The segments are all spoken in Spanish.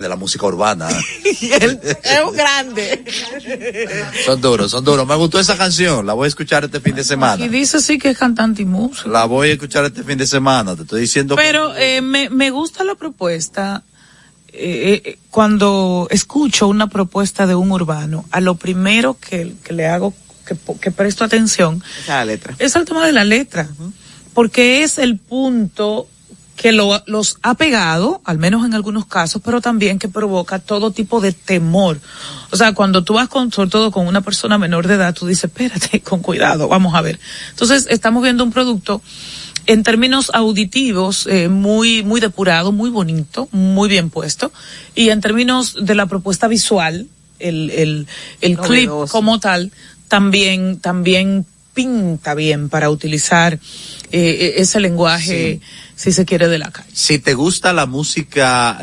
de la música urbana. es un grande. son duros, son duros. Me gustó esa canción, la voy a escuchar este fin de semana. Y dice sí que es cantante y músico. La voy a escuchar este fin de semana, te estoy diciendo. Pero eh, me, me gusta la propuesta. Eh, eh, cuando escucho una propuesta de un urbano, a lo primero que, que le hago, que, que presto atención, es la letra. Es el tema de la letra. Porque es el punto que lo, los ha pegado, al menos en algunos casos, pero también que provoca todo tipo de temor. O sea, cuando tú vas con, sobre todo con una persona menor de edad, tú dices, espérate, con cuidado, vamos a ver. Entonces, estamos viendo un producto en términos auditivos eh, muy muy depurado, muy bonito, muy bien puesto y en términos de la propuesta visual, el el el clip como tal también también pinta bien para utilizar eh, ese lenguaje sí si se quiere, de la calle. Si te gusta la música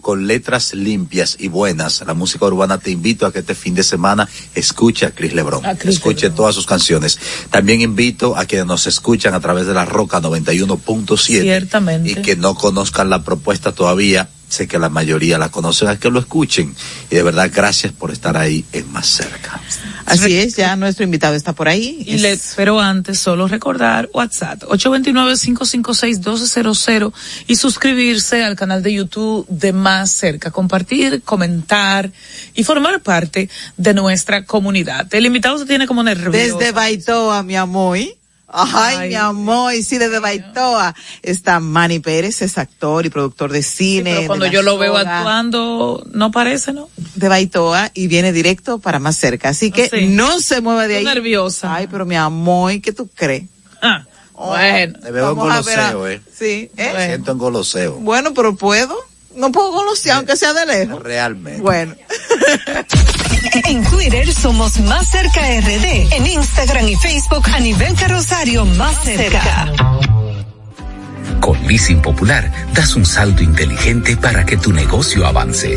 con letras limpias y buenas, la música urbana, te invito a que este fin de semana escuche a Chris Lebron. escuche todas sus canciones. También invito a que nos escuchan a través de la Roca 91.7. Ciertamente. Y que no conozcan la propuesta todavía. Sé que la mayoría la conocen, a que lo escuchen. Y de verdad, gracias por estar ahí en Más Cerca. Así es, ya nuestro invitado está por ahí. Y le, pero antes, solo recordar WhatsApp 829-556-1200 y suscribirse al canal de YouTube de Más Cerca, compartir, comentar y formar parte de nuestra comunidad. El invitado se tiene como nervioso. Desde Baitoa, mi amor. Ay, mi amor, y sí, desde Baitoa está Manny Pérez, es actor y productor de cine. pero cuando yo lo veo actuando, no parece, ¿no? De Baitoa y viene directo para más cerca. Así que no se mueva de ahí. nerviosa. Ay, pero mi amor, ¿qué tú crees? Ah, bueno. Te veo en goloseo, eh. Sí, ¿eh? Me siento en goloseo. Bueno, pero puedo. No puedo golosear, aunque sea de lejos. Realmente. Bueno. somos Más Cerca RD. En Instagram y Facebook a nivel carrosario Más Cerca. Con Leasing Popular das un salto inteligente para que tu negocio avance.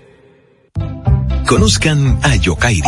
Conozcan a Yokairi.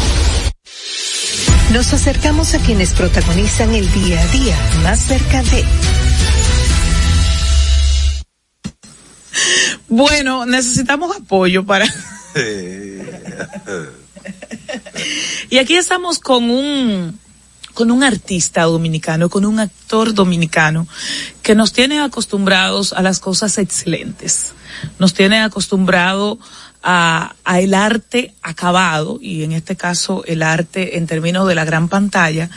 Nos acercamos a quienes protagonizan el día a día más cerca de... Bueno, necesitamos apoyo para... Y aquí estamos con un con un artista dominicano, con un actor dominicano que nos tiene acostumbrados a las cosas excelentes. Nos tiene acostumbrado a, a, el arte acabado y en este caso el arte en términos de la gran pantalla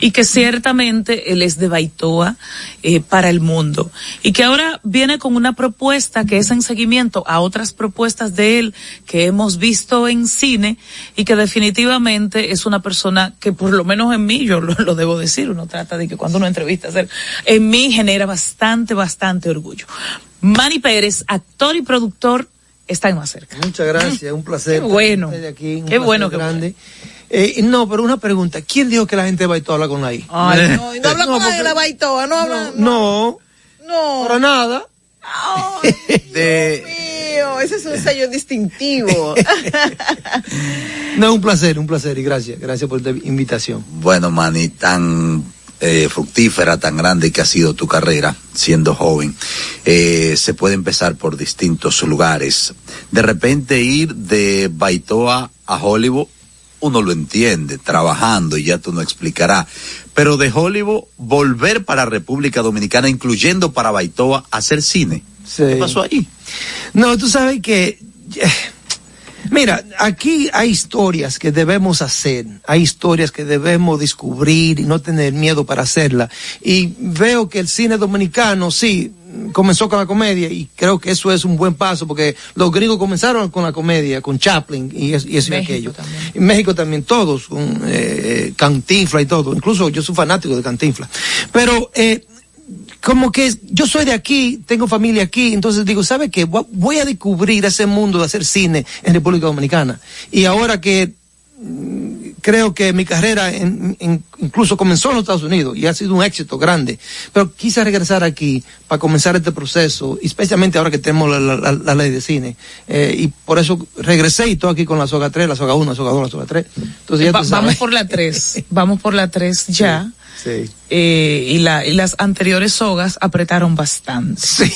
y que ciertamente él es de Baitoa eh, para el mundo. Y que ahora viene con una propuesta que es en seguimiento a otras propuestas de él que hemos visto en cine y que definitivamente es una persona que por lo menos en mí yo lo, lo debo decir uno trata de que cuando uno entrevista hacer en mí genera bastante bastante orgullo. Manny Pérez actor y productor están más cerca. Muchas gracias, un placer. Qué bueno. De aquí, qué bueno, qué grande. Eh, no, pero una pregunta. ¿Quién dijo que la gente de Baitoa habla con la I? Ay, no, no habla no, con la de la Baitoa, no habla. No, no. Para nada. Ay, de... Dios mío, ese es un sello distintivo. no, un placer, un placer y gracias, gracias por la invitación. Bueno, Manny, tan eh, fructífera, tan grande que ha sido tu carrera, siendo joven, eh, se puede empezar por distintos lugares. De repente ir de Baitoa a Hollywood, uno lo entiende, trabajando y ya tú no explicarás. Pero de Hollywood, volver para República Dominicana, incluyendo para Baitoa, a hacer cine. Sí. ¿Qué pasó ahí? No, tú sabes que... Mira, aquí hay historias que debemos hacer, hay historias que debemos descubrir y no tener miedo para hacerla. Y veo que el cine dominicano, sí, comenzó con la comedia y creo que eso es un buen paso porque los gringos comenzaron con la comedia, con Chaplin y, eso, y, eso y aquello. También. En México también todos, con eh, Cantinfla y todo. Incluso yo soy fanático de Cantinfla. Pero eh, como que yo soy de aquí, tengo familia aquí, entonces digo, ¿sabe qué? Voy a descubrir ese mundo de hacer cine en República Dominicana. Y ahora que mm, creo que mi carrera en, en, incluso comenzó en los Estados Unidos y ha sido un éxito grande, pero quise regresar aquí para comenzar este proceso, especialmente ahora que tenemos la, la, la ley de cine. Eh, y por eso regresé y estoy aquí con la soga 3, la soga 1, la soga 2, la soga 3. Entonces ya Va, vamos por la 3, vamos por la 3 ya. Sí. Sí. Eh, y, la, y las anteriores sogas apretaron bastante. Sí,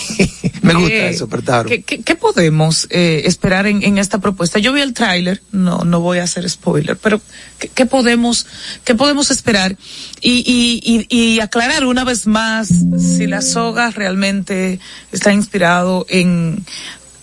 me gusta eh, eso, apretaron. ¿Qué, qué, qué podemos eh, esperar en, en, esta propuesta? Yo vi el tráiler, no, no voy a hacer spoiler, pero ¿qué, qué podemos, qué podemos esperar? Y, y, y, y, aclarar una vez más si la soga realmente está inspirado en,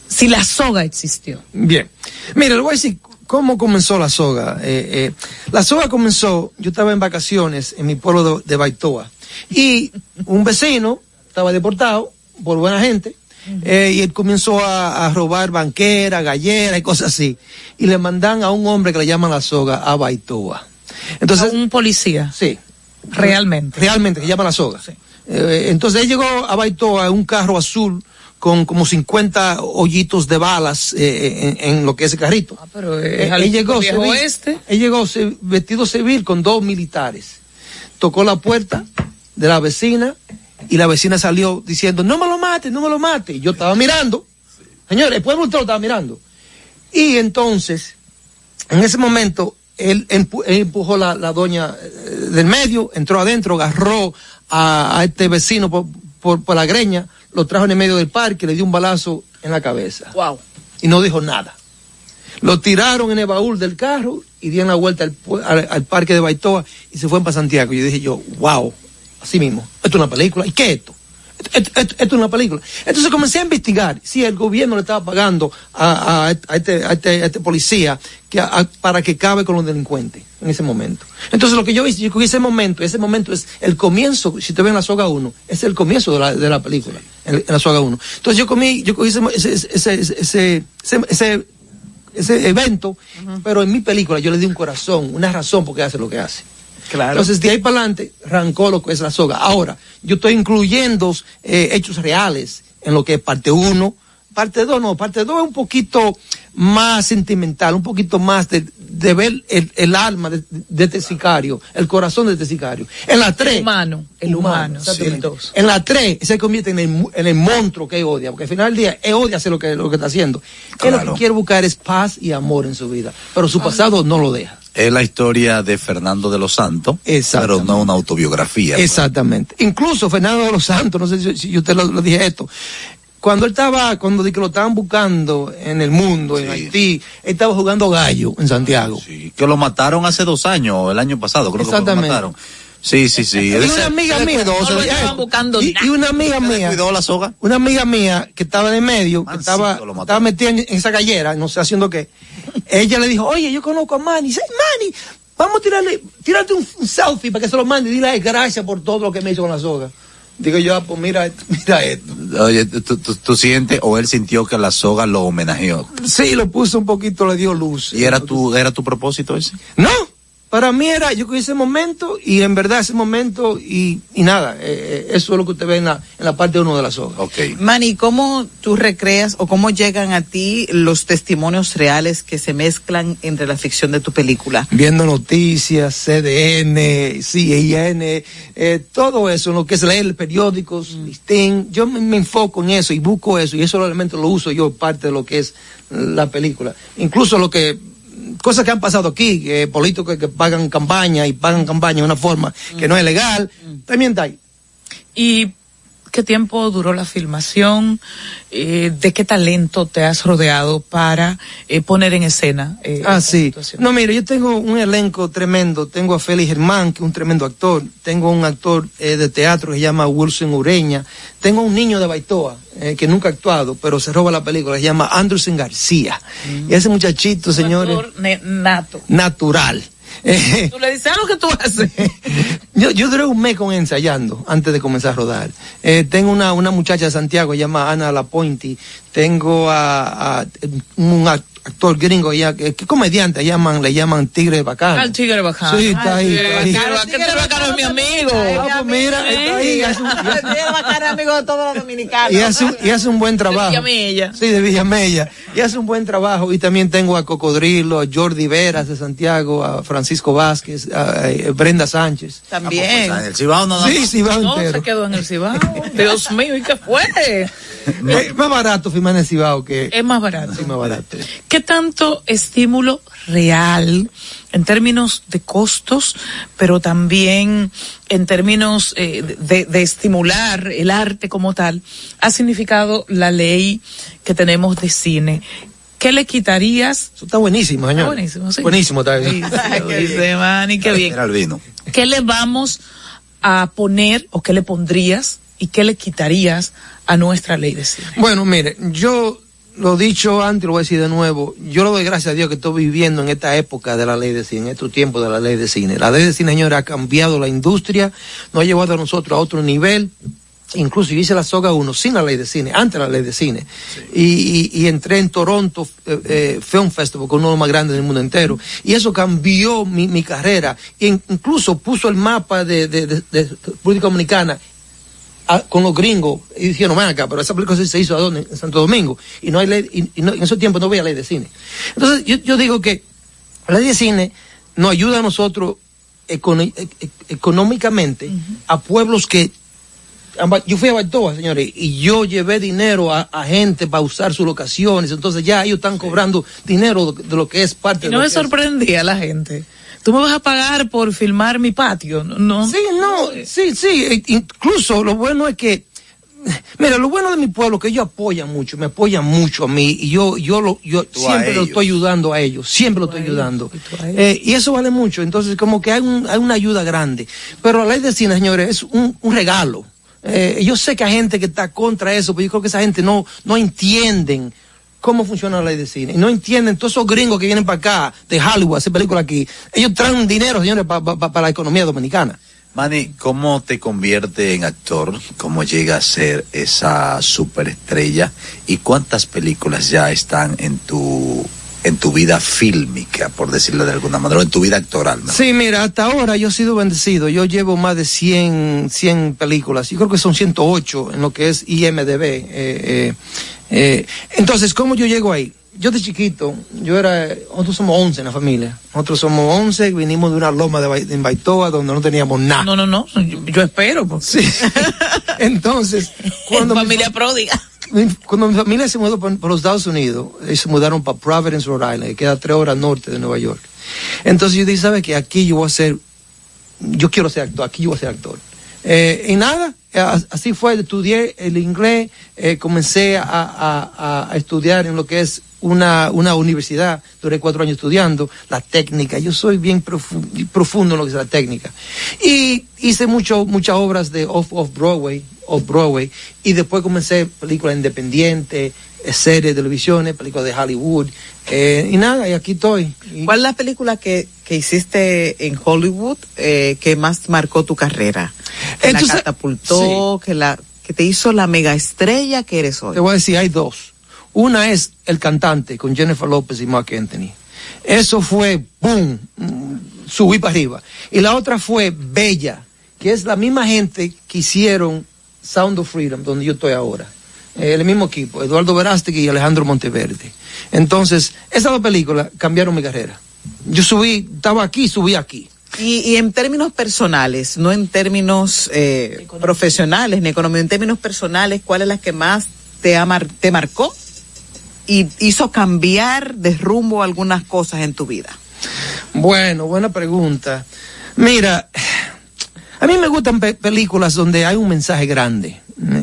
si la soga existió. Bien. Mira, le voy a decir ¿Cómo comenzó la soga? Eh, eh, la soga comenzó, yo estaba en vacaciones en mi pueblo de, de Baitoa y un vecino estaba deportado por buena gente eh, y él comenzó a, a, robar banquera, gallera y cosas así. Y le mandan a un hombre que le llaman la soga a Baitoa. Entonces, ¿A un policía? Sí. Realmente. Realmente, que llama la soga. Sí. Entonces él llegó a Baitoa en un carro azul con como 50 hoyitos de balas eh, en, en, lo que es el carrito. Ah, pero es él, él llegó, civil, este. él llegó vestido civil con dos militares. Tocó la puerta de la vecina y la vecina salió diciendo, no me lo mate, no me lo mate. Y yo estaba mirando. Señores, el pueblo entero estaba mirando. Y entonces, en ese momento, él, empu él empujó la, la doña del medio, entró adentro, agarró a, a este vecino por, por, por la greña, lo trajo en el medio del parque, le dio un balazo en la cabeza. Wow. Y no dijo nada. Lo tiraron en el baúl del carro y dieron la vuelta al, al, al parque de Baitoa y se fueron para Santiago. Y yo dije yo, wow, así mismo, esto es una película. ¿Y qué es esto? Esto, esto, esto, es una película. Entonces comencé a investigar si el gobierno le estaba pagando a, a, a, este, a este, este, policía que para que cabe con los delincuentes en ese momento. Entonces lo que yo hice, yo cogí ese momento, ese momento es el comienzo, si te ven la soga 1, es el comienzo de la, de la película, en, en, la soga 1. Entonces yo comí, yo cogí ese, ese, ese, ese, ese, ese evento, uh -huh. pero en mi película yo le di un corazón, una razón por qué hace lo que hace. Claro. Entonces, de ahí para adelante, arrancó lo que es la soga. Ahora, yo estoy incluyendo eh, hechos reales en lo que es parte 1. Parte 2 no, parte 2 es un poquito más sentimental, un poquito más de, de ver el, el, alma de, de, este sicario, el corazón de este sicario. En la 3. El humano, el humano, humano sí. En la 3 se convierte en el, en el monstruo que odia, porque al final del día él odia hacer lo que, lo que está haciendo. Claro. Él lo que quiere buscar es paz y amor en su vida, pero su pasado no lo deja es la historia de Fernando de los Santos, pero no una autobiografía. Exactamente. ¿no? Incluso Fernando de los Santos, no sé si, si usted lo, lo dije esto, cuando él estaba, cuando di que lo estaban buscando en el mundo, en Haití, él estaba jugando gallo en Santiago. Sí, que lo mataron hace dos años, el año pasado, creo que lo Exactamente. mataron. Sí, sí, sí. Y una amiga mía, y, y una amiga mía, cuidó la soga. una amiga mía que estaba en el medio, que estaba, estaba metida en, en esa gallera, no sé haciendo qué. Ella le dijo, oye, yo conozco a Manny. Dice, Manny, vamos a tirarle, tirarte un, un selfie para que se lo mande y dile gracias por todo lo que me hizo con la soga. Digo yo, ah, pues mira, esto, mira esto. Oye, tú, tú- tú sientes o él sintió que la soga lo homenajeó. Sí, lo puso un poquito, le dio luz. ¿Y era tu, era tu propósito ese? No, para mí era, yo cogí ese momento y en verdad ese momento y, y nada, eh, eh, eso es lo que usted ve en la, en la parte uno de la soga. Ok. Manny, ¿cómo tú recreas o cómo llegan a ti los testimonios reales que se mezclan entre la ficción de tu película? Viendo noticias, CDN, CIN, eh, todo eso, lo que es leer periódicos, listín, yo me, me enfoco en eso y busco eso y eso realmente lo uso yo parte de lo que es la película. Incluso lo que cosas que han pasado aquí, que políticos que pagan campaña y pagan campaña de una forma que no es legal, también está ahí. ¿Y qué tiempo duró la filmación? Eh, ¿De qué talento te has rodeado para eh, poner en escena? eh, Ah, sí. situación? No, mire, yo tengo un elenco tremendo. Tengo a Félix Germán, que es un tremendo actor. Tengo un actor eh, de teatro que se llama Wilson Ureña. Tengo un niño de Baitoa, eh, que nunca ha actuado, pero se roba la película. Se llama Anderson García. Y ese muchachito, señores, Actor nato. natural. Eh, Tú le dices algo que tú haces. yo, yo duré un mes con ensayando antes de comenzar a rodar. Eh, tengo una, una muchacha de Santiago, se llama Ana Lapointi. Tengo a, a un actor gringo, ya, que, que comediante, llaman, le llaman Tigre Bacano. Al tigre bacano. Sí, está ahí, Tigre está ahí. bacano. ¿Qué tigre bacano es mi amigo? Ah, pues mira, está ahí, hace un- amigo de todos los dominicanos. y hace, un- y hace un buen trabajo. Villamella. Sí, de Villamella. Y hace un buen trabajo. Y también tengo a Cocodrilo, a Jordi Veras de Santiago, a Francisco Vázquez, a, eh, Brenda Sánchez. También. En el Cibao no, no, Sí, va No, entero. se quedó en el Cibao. Dios mío, ¿y qué fue? Eh, más barato firmar en Cibao que... Es más barato. Sí, más barato. ¿Qué tanto estímulo real en términos de costos, pero también en términos eh, de, de estimular el arte como tal, ha significado la ley que tenemos de cine? ¿Qué le quitarías? Eso está buenísimo, señor. Está buenísimo, sí. Buenísimo, está bien. Dice, dice Manny, qué bien. Vino. ¿Qué le vamos a poner o qué le pondrías y qué le quitarías a nuestra ley de cine? Bueno, mire, yo lo dicho antes, lo voy a decir de nuevo. Yo le doy gracias a Dios que estoy viviendo en esta época de la ley de cine, en estos tiempos de la ley de cine. La ley de cine, señora, ha cambiado la industria, nos ha llevado a nosotros a otro nivel. Incluso yo hice la soga 1 sin la ley de cine, antes de la ley de cine. Y, y- y entré en Toronto eh, eh, Film Festival, con uno de los más grandes del mundo entero. Y eso cambió mi, mi carrera. E in- incluso puso el mapa de, de, de- de República Dominicana a- con los gringos y dijeron, ven acá, pero esa película se hizo ¿a dónde? En Santo Domingo. Y no hay ley, y, y no- en ese tiempo no había ley de cine. Entonces, yo, yo digo que la ley de cine nos ayuda a nosotros e- e- económicamente a pueblos que yo fui a Baitoa, señores, y yo llevé dinero a, a gente para usar sus locaciones, entonces ya ellos están cobrando dinero de, lo que es parte Y de no lo me que es- sorprendía la gente. Tú me vas a pagar por filmar mi patio, ¿no? no. Sí, no, sí, sí. e- Incluso lo bueno es que, mira, lo bueno de mi pueblo es que ellos apoyan mucho, me apoyan mucho a mí y yo, yo, lo, yo Tú siempre lo estoy ayudando a ellos, siempre lo estoy ayudando. Eh, y eso vale mucho. Entonces, como que hay, un- hay una ayuda grande. Pero la ley de cine, señores, es un, un regalo. Eh, yo sé que hay gente que está contra eso, pero yo creo que esa gente no, no entienden cómo funciona la ley de cine. Y no entienden todos esos gringos que vienen para acá, de Hollywood, a hacer películas aquí. Ellos traen dinero, señores, pa- pa- pa- para la economía dominicana. Manny, ¿cómo te convierte en actor? ¿Cómo llega a ser esa superestrella? ¿Y cuántas películas ya están en tu en tu vida fílmica, por decirlo de alguna manera, o en tu vida actoral? mejor? Sí, mira, hasta ahora yo he sido bendecido. Yo llevo más de 100, 100 películas. Yo creo que son 108 en lo que es IMDB. eh, eh, eh. Entonces, ¿cómo yo llego ahí? Yo de chiquito, yo era, nosotros somos 11 en la familia. Nosotros somos 11, vinimos de una loma de, Bai- de Baitoa donde no teníamos nada. No, no, no, yo, yo espero. pues. Sí. Entonces, cuando mi familia pródiga. mi- cuando mi familia se mudó por, por los Estados Unidos, ellos se mudaron para Providence, Rhode Island, que queda tres horas norte de Nueva York. Entonces yo dije, ¿sabes qué? Aquí yo voy a ser, yo quiero ser actor, aquí yo voy a ser actor. Eh, y nada, eh, as- así fue, estudié el inglés, eh, comencé a- a estudiar en lo que es una, una universidad, duré cuatro años estudiando la técnica, yo soy bien profu- profundo en lo que es la técnica. Y hice mucho, muchas obras de off, off Broadway, off Broadway, y después comencé películas independientes, eh, series de televisiones, películas de Hollywood, eh, y nada, y aquí estoy. Y- ¿Cuál es la película que, que hiciste en Hollywood eh, que más marcó tu carrera? Que Entonces- la catapultó, que la que te hizo la mega estrella que eres hoy. Te voy a decir, hay dos. Una es El Cantante con Jennifer López y Mark Anthony. Eso fue, ¡boom! Subí para arriba. Y la otra fue Bella, que es la misma gente que hicieron Sound of Freedom, donde yo estoy ahora. Eh, el mismo equipo, Eduardo Verástegui y Alejandro Monteverde. Entonces, esas dos películas cambiaron mi carrera. Yo subí, estaba aquí, subí aquí. Y, y en términos personales, no en términos eh, profesionales ni económicos, en términos personales, ¿cuál es la que más te, ha mar- te marcó y hizo cambiar de rumbo algunas cosas en tu vida? Bueno, buena pregunta. Mira, a mí me gustan pe- películas donde hay un mensaje grande,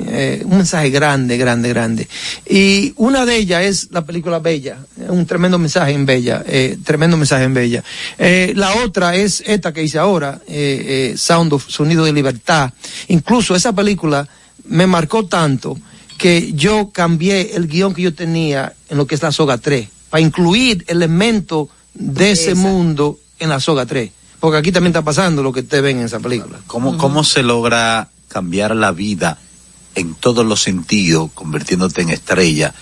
eh, un mensaje grande, grande, grande. Y una de ellas es la película Bella, un tremendo mensaje en Bella, eh, tremendo mensaje en Bella. Eh, la otra es esta que hice ahora, eh, Sound of Sonido de Libertad. Incluso esa película me marcó tanto que yo cambié el guion que yo tenía en lo que es la soga 3, para incluir elementos de ese Esa. mundo en la soga 3. Porque aquí también está pasando lo que ustedes ven en esa película. ¿Cómo, ¿Cómo se logra cambiar la vida en todos los sentidos, convirtiéndote en estrella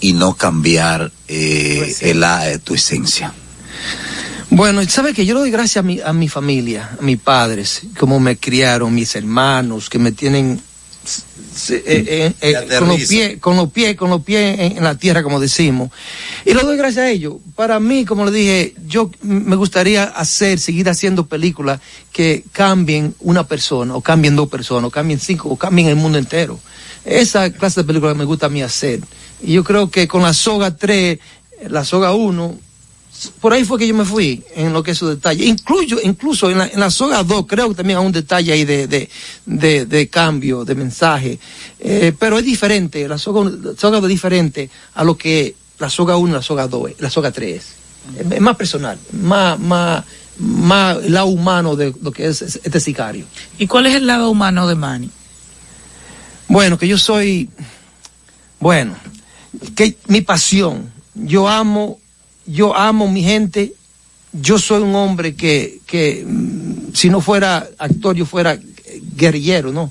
y no cambiar eh, Tu esencia. el, eh, tu esencia? Bueno, ¿sabe que Yo le doy gracias a mi, a mi familia, a mis padres, cómo me criaron, mis hermanos, que me tienen se- eh, eh, eh, con los pies, con los pies, con los pies en, en la tierra, como decimos. Y le doy gracias a ellos. Para mí, como le dije, yo me gustaría hacer, seguir haciendo películas que cambien una persona, o cambien dos personas, o cambien cinco, o cambien el mundo entero. Esa clase de películas me gusta a mí hacer. Y yo creo que con la soga 3, la soga 1, por ahí fue que yo me fui en lo que es su detalle. Incluyo, incluso en la, en la soga 2 creo que también hay un detalle ahí de, de, de, de cambio, de mensaje. Eh, pero es diferente, la soga, la soga 2 es diferente a lo que la soga 1 y la soga 2, es, la soga 3 es. Más personal, más, más, más el lado humano de lo que es este sicario. ¿Y cuál es el lado humano de Manny? Bueno, que yo soy, bueno, que mi pasión, yo amo, yo amo mi gente, yo soy un hombre que, que mm, si no fuera actor, yo fuera guerrillero, ¿no?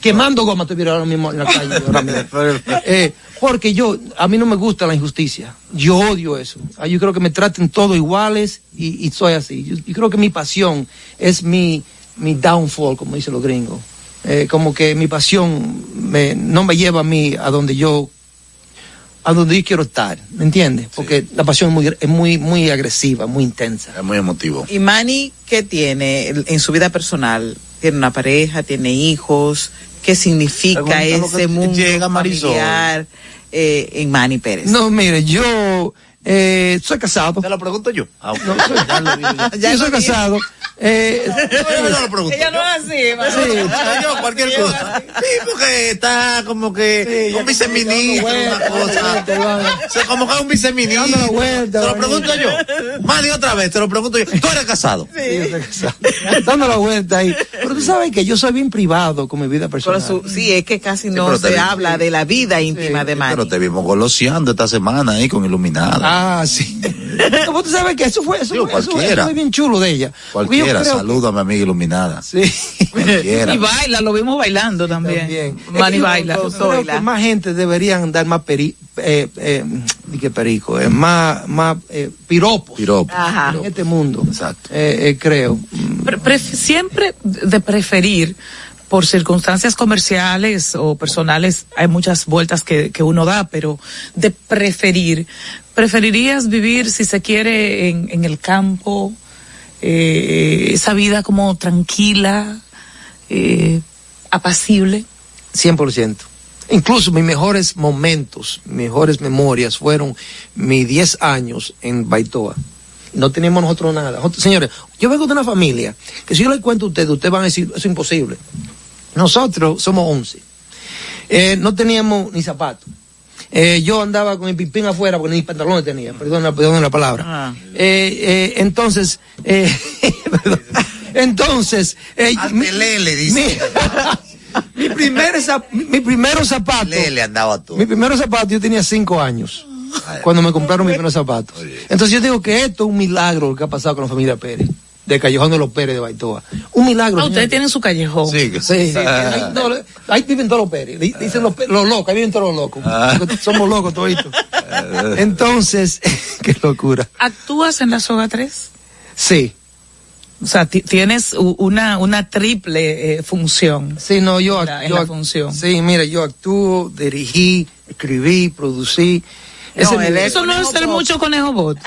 Quemando goma estuviera ahora mismo en la calle. ahora mismo. Eh, porque yo, a mí no me gusta la injusticia. Yo odio eso. Ah, Yo creo que me traten todos iguales y, y soy así. Yo, yo creo que mi pasión es mi, mi downfall, como dicen los gringos. Eh, como que mi pasión me, no me lleva a mí a donde yo a donde yo quiero estar, ¿me entiendes? Porque la pasión es muy, es muy, muy agresiva, muy intensa. Es muy emotivo. ¿Y Manny qué tiene en su vida personal? ¿Tiene una pareja? ¿Tiene hijos? ¿Qué significa ese mundo llega, familiar eh, en Manny Pérez? No, mire, yo eh, soy casado. Te lo pregunto yo. Ah, ok. No, soy- Ya lo vi, ya. Ya yo soy lo vi. casado. Eh, Yo no lo pregunto Ella no es así. Sí, yo cualquier cosa. Sí, porque está como que Sí, un viceministro, una cosa. O sea, como que es un viceministro. Vuelta, Te lo pregunto yo. Más de otra vez, te lo pregunto yo. ¿Tú eres casado? yo soy casado. Dando la vuelta ahí. Pero tú sabes que yo soy bien privado con mi vida Pero personal. su- sí, es que casi no se vi- habla de la vida íntima de Manny. Pero te vimos goloseando esta semana ahí con Ah, sí. Como tú sabes que eso fue, eso, Digo, fue, eso, cualquiera. eso fue bien chulo de ella. Cualquiera, que- saludo a mi amiga Iluminada. Sí. Cualquiera. Y baila, lo vimos bailando también. También. Que baila. Yo, yo creo que más gente deberían dar más peri, eh, eh, que perico, eh, más, más eh, piropos Piropo. Ajá. en este mundo. Exacto. Eh, eh, creo. Pre- pref- siempre de preferir por circunstancias comerciales o personales hay muchas vueltas que, que uno da, pero de preferir, preferirías vivir si se quiere en, en el campo, eh, esa vida como tranquila, eh, apacible. 100%. Incluso mis mejores momentos, mejores memorias fueron mis 10 años en Baitoa. No teníamos nosotros nada. Señores, yo vengo de una familia que si yo les cuento a ustedes, ustedes van a decir, es imposible. Nosotros somos 11. Eh, no teníamos ni zapatos. Eh, yo andaba con el pipín afuera porque ni pantalones tenía, perdón, perdón la palabra. Ah. Eh, eh, entonces, eh, perdón. entonces, eh, mi, Lele, dice. mi, mi primer zap- mi, mi primero zapato, Lele andaba tú. mi primero zapato yo tenía cinco años cuando me compraron mi primer zapato. Entonces yo digo que esto es un milagro lo que ha pasado con la familia Pérez, de Callejón de los Pérez de Baitoa. Un milagro. Ah, ustedes tienen su callejón. Sí, Sí, ahí, no, ahí viven todos los Pérez, di- dicen los, locos, ahí viven todos los locos. Ah. Somos locos toditos. Entonces, qué locura. ¿Actúas en la soga 3? Sí, O sea, ti- tienes una, una triple eh, función. sí, no, yo, En la- act- en yo la act- función. Sí, mira, yo actúo, dirigí, escribí, producí. Ese No, Eso no es ser mucho conejo bot.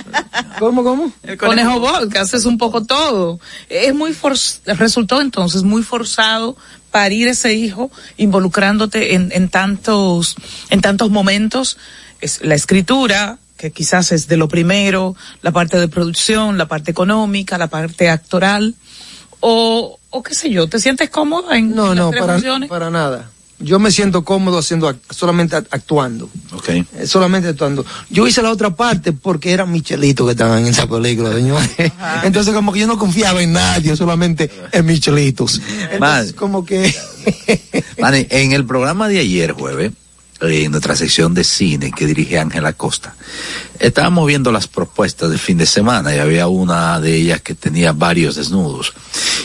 ¿Cómo, cómo? conejo bot, que haces un poco todo. Es muy for resultó entonces muy forzado parir ese hijo involucrándote en, en tantos, en tantos momentos. Es la escritura, que quizás es de lo primero, la parte de producción, la parte económica, la parte actoral, o, o qué sé yo, ¿te sientes cómodo en No, las no, tres para, funciones? para nada. Yo me siento cómodo haciendo solamente act- actuando. Ok. Eh, solamente actuando. Yo hice la otra parte porque eran Michelitos que estaban en esa película, señores. Entonces como que yo no confiaba en nadie, solamente en Michelitos. Entonces como que... En el programa de ayer, jueves, en nuestra sección de cine que dirige Ángela Costa, estábamos viendo las propuestas del fin de semana y había una de ellas que tenía varios desnudos.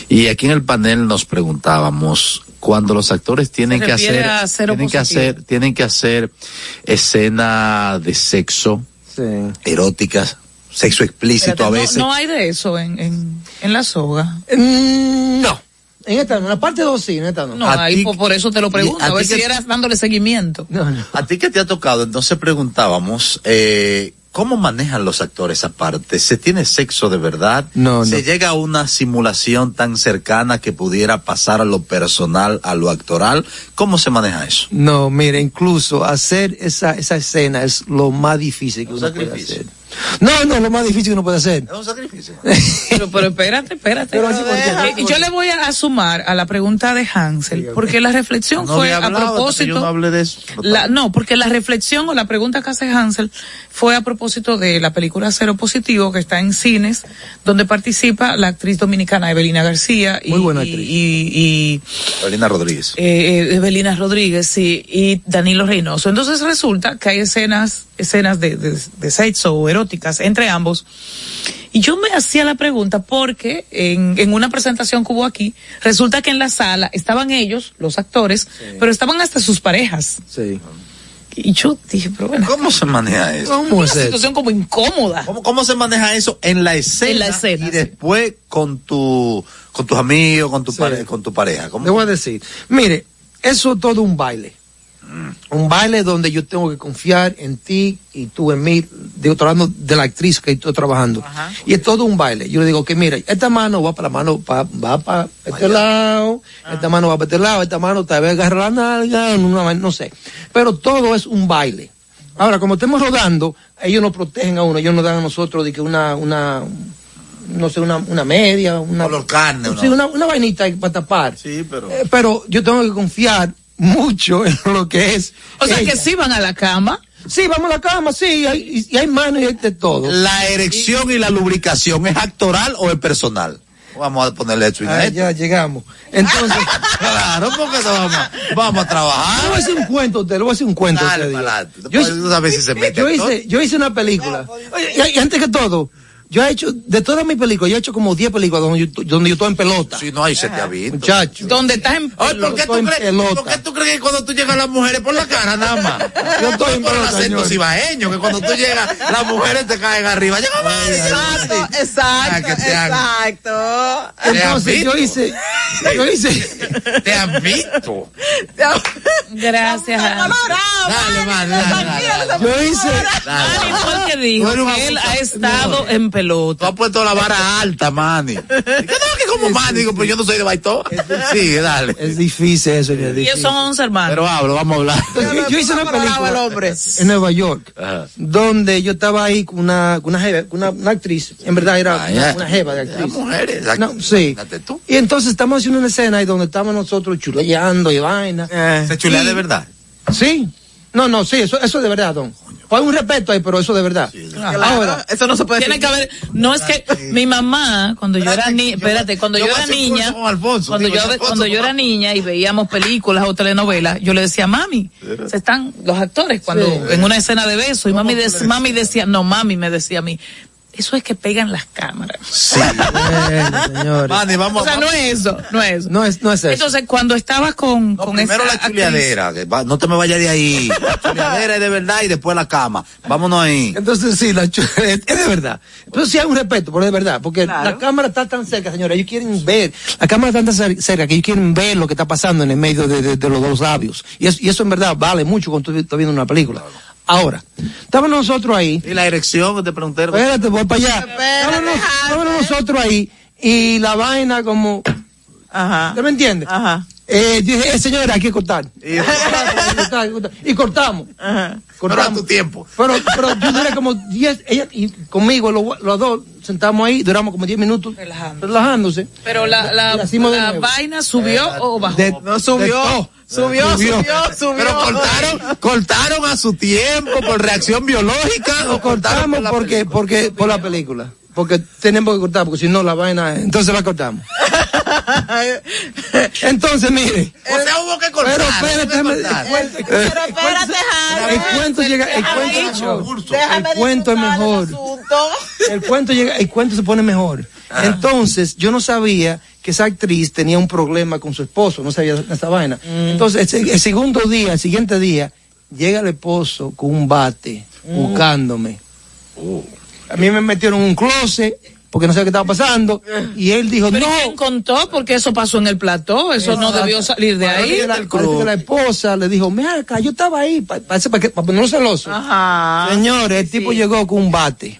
Y aquí en el panel nos preguntábamos cuando los actores tienen Se que hacer, tienen que hacer, tienen que hacer escena de sexo, Sí. eróticas, sexo explícito Espérate, a no- veces. No, hay de eso en, en, en la soga. Mm, No. En esta no, en la parte 2 sí, en esta no. No, A ahí por, por eso te lo pregunto, a a, ti ver que- si eras dándole seguimiento. No, no. A ti que te ha tocado, entonces preguntábamos, eh, ¿cómo manejan los actores aparte? ¿Se tiene sexo de verdad? No, ¿Se no. llega a una simulación tan cercana que pudiera pasar a lo personal, a lo actoral? ¿Cómo se maneja eso? No, mire, incluso hacer esa, esa escena es lo más difícil que Un uno puede hacer. No, no, lo más difícil que uno puede hacer. Es un sacrificio. Pero, pero espérate, espérate. Pero Yo le voy a, sumar a la pregunta de Hansel, porque la reflexión No fue a yo propósito. no hablé de eso. La, no, porque la reflexión o la pregunta que hace Hansel fue a propósito de la película Cero Positivo que está en cines, donde participa la actriz dominicana Evelina García y, Muy buena actriz. y- y Evelina Rodríguez. eh, eh, Evelina Rodríguez sí, y Danilo Reynoso. Entonces resulta que hay escenas, escenas de, de, de sexo o eróticas entre ambos. Y yo me hacía la pregunta porque en, en una presentación que hubo aquí, resulta que en la sala estaban ellos, los actores, pero estaban hasta sus parejas. Sí. Y yo dije, pero bueno, ¿Cómo se maneja eso? ¿Cómo una es eso? situación como incómoda. ¿Cómo, cómo se maneja eso en la escena? En la escena, Y sí. después con tu, con tus amigos, con tu, Sí. pare- con tu pareja. ¿Cómo? Le voy a decir, mire, eso es todo un baile. Un baile donde yo tengo que confiar en ti y tú en mí, digo, estoy hablando de la actriz que estoy trabajando. Y es todo un baile. Yo le digo que mira, esta mano va para la mano, pa- va para este lado, Ah. esta mano va para este lado, esta mano tal vez agarra la nalga, una no sé. Pero todo es un baile. Ahora, como estemos rodando, ellos nos protegen a uno, ellos nos dan a nosotros de que una, una, no sé, una, una media, una, Color carne, ¿o no? sí, una, una vainita para tapar. Sí, pero... Eh, pero yo tengo que confiar mucho en lo que es. O sea ella. que sí van a la cama. Sí, vamos a la cama, sí, hay, y hay manos y hay de todo. ¿La erección y la lubricación es actoral o es personal? Vamos a ponerle esto y Ah, ya llegamos. Entonces, Claro, porque no vamos, vamos a le voy a trabajar. decir un cuento, usted, le voy a decir un cuento. Dale. Yo, Después tú sabes si se mete yo actor. hice, yo hice una película. Oye, y, y antes que todo, yo he hecho, de todas mis películas, yo he hecho como 10 películas donde yo, donde yo estoy en pelota. Si no, ahí se te ha visto. Muchacho. Donde estás en Oye, ¿por qué, Estoy en tú crees, pelota. ¿por qué tú crees que cuando tú llegas las mujeres por la cara nada más? Yo estoy en por el pelota, acento cibaeño, que cuando tú llegas las mujeres te caen arriba. Llega más, Exacto, Ah, exacto, exacto. ¿Te han Entonces, yo visto? hice, yo hice, Te han visto. Gracias. Dale, dale, dale, dale. yo hice, Dale. Al igual que dijo él ha estado en Tú pelota. has puesto la vara alta, Manny. ¿Qué tengo que como más, digo, pero yo no soy de Baitoa. Sí, dale. Es difícil eso, es Y ellos difícil. son 11 hermanos. Pero hablo, vamos a hablar. Yo, yo hice una el hombre. película en Nueva York, Ajá. donde yo estaba ahí con una, con una, jeva- con una, una actriz, en verdad era Ah, una, una jeva de actriz. mujeres. No, sí. Tú. Y entonces estamos haciendo una escena ahí donde estamos nosotros chuleando y vaina. Se chulea Y- de verdad. Sí. No, no, sí, eso, eso de verdad, don. Hay un respeto ahí, pero eso de verdad. Claro, Ahora, eso no se puede Tiene que haber, no es que mi mamá, cuando yo era niña, espérate, cuando yo, era niña, Alfonso, cuando digo, yo, Alfonso, cuando yo era niña y veíamos películas o telenovelas, yo le decía, mami, se están los actores cuando Sí. en una escena de beso y mami, dec- mami decía, no, mami me decía a mí, eso es que pegan las cámaras. Sí. bueno, señores. Vamos O sea, no es eso, no es eso. No es, no es eso. Entonces, cuando estabas con, No, con primero esa la chuleadera, que va- no te me vayas de ahí. La chuleadera es de verdad y después la cama. Vámonos ahí. Entonces sí, la es de verdad. Pero sí hay un respeto, pero es de verdad, porque Claro. la cámara está tan cerca, señora, ellos quieren ver, la cámara está tan cer- cerca que ellos quieren ver lo que está pasando en el medio de, de- de los dos labios. Y, es- y eso en verdad vale mucho cuando tú estás viendo una película. Ahora, estábamos nosotros ahí, Y la erección que te pregunté. espérate, voy para allá. Estábamos nosotros ahí, y la vaina como, Ajá. ¿usted me entiende? Ajá. Eh, dije, eh, señora, hay que cortar. Y- Hay que cortamos. Ajá. Pero a tu tiempo. Pero, pero yo duré como 10, ella y conmigo, los, los dos, sentamos ahí, duramos como 10 minutos Relajando. relajándose. Pero la, la, la vaina subió o bajó. De- No subió. de. Subió, subió, subió. Pero cortaron, cortaron a su tiempo por reacción biológica. Lo cortamos porque, película? porque, por la película. Porque tenemos que cortar, porque si no la vaina, entonces la cortamos. Entonces, mire. O sea, hubo que cortar. Pero espérate, déjame- cortar. el cuento- Pero espérate, el Hansel. cuento llega, el cuento El cuento es mejor. el cuento llega, el cuento se pone mejor. Ah. Entonces, yo no sabía que esa actriz tenía un problema con su esposo, no sabía esa vaina. Mm. Entonces, el, el segundo día, el siguiente día, llega el esposo con un bate Mm. buscándome. Oh. A mí me metieron en un closet porque no sabía qué estaba pasando y él dijo, Pero no. ¿quién contó? Porque eso pasó en el plató, eso no debió salir de Parece ahí. que la, parece que la esposa le dijo, mira acá, yo estaba ahí, parece para, ponerlo celoso. Ajá. Señores, el tipo llegó con un bate.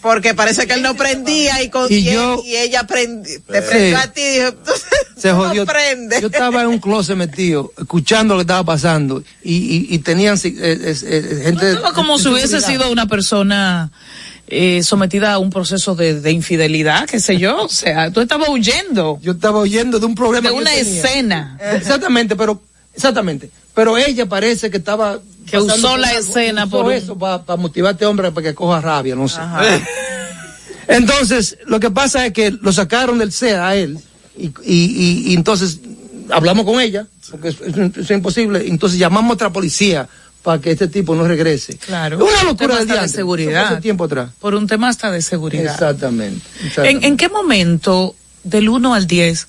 Porque parece que él no prendía y, con, Y y, yo- y ella prendi- te prendió a ti y dijo, se "No jodió. prende". Yo estaba en un closet metido, escuchando lo que estaba pasando, y, y, y tenían eh, eh, eh, gente. Estaba como de si hubiese seguridad. sido una persona eh, sometida a un proceso de, de infidelidad, qué sé yo. O sea, tú estabas huyendo Yo estaba oyendo de un problema. de una escena. Exactamente, pero, exactamente. Pero ella parece que estaba. Que usó por la escena usó por un- eso para motivar a este hombre para que coja rabia, no sé. Ajá. Entonces, lo que pasa es que lo sacaron del SEA a él, y, y, y- y entonces hablamos con ella, porque es, es- es imposible, entonces llamamos a otra policía para que este tipo no regrese. Claro. Una Un locura tema de, hasta de seguridad. hace tiempo atrás. Por un tema hasta de seguridad. Exactamente. ¿En, exactamente. en qué momento, del 1 al 10,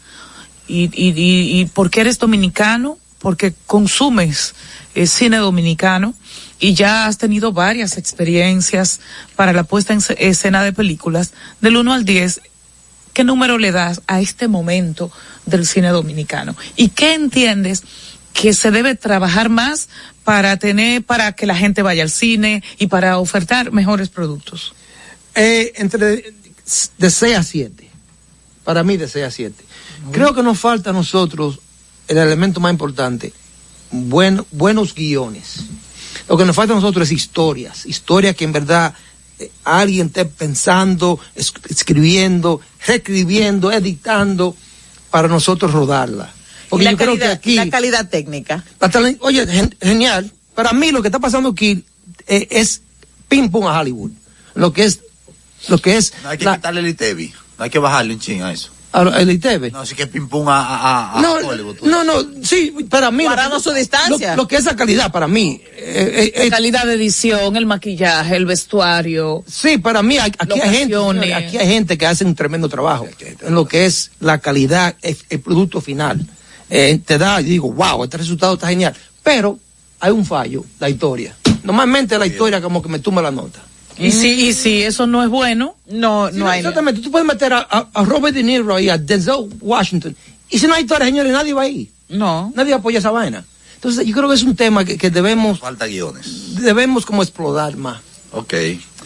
y, y, y, y por qué eres dominicano? Porque consumes eh, cine dominicano y ya has tenido varias experiencias para la puesta en escena de películas. Del 1 al 10, ¿qué número le das a este momento del cine dominicano? ¿Y qué entiendes que se debe trabajar más para tener, para que la gente vaya al cine y para ofertar mejores productos? Eh, entre de 6 a 7. Para mí de 6 a 7. Creo que nos falta a nosotros el elemento más importante, buen- buenos guiones. Lo que nos falta a nosotros es historias, historias que en verdad eh, alguien esté pensando, es- escribiendo, reescribiendo, editando para nosotros rodarla. Y Porque la yo creo que calidad, aquí la calidad técnica. la Oye, gen- genial. Para mí lo que está pasando aquí eh, es ping pong a Hollywood. Lo que es, lo que es No hay que la- quitarle el ITV. No hay que bajarle un ching a eso. A- el ITV. No, así que pim pum a, a, a No, Hollywood. no, no, sí, para mí. lo Guardando que- su distancia. Lo, lo que es la calidad para mí. eh, eh, eh, calidad de edición, el maquillaje, el vestuario. sí, para mí aquí hay gente, aquí hay gente que hace un tremendo trabajo en lo que es la calidad, el, el producto final. Eh, te da, yo digo, wow, este resultado está genial. Pero hay un fallo, la historia. Normalmente la historia como que me tumba la nota. Y si, y si eso no es bueno, No, Sí, no hay. Exactamente, tú puedes meter a, a- a Robert De Niro y a Denzel Washington. Y si no hay historia, señores, nadie va ahí. No. Nadie apoya esa vaina. Entonces, yo creo que es un tema que, que debemos, Falta guiones. debemos como explorar más. Ok.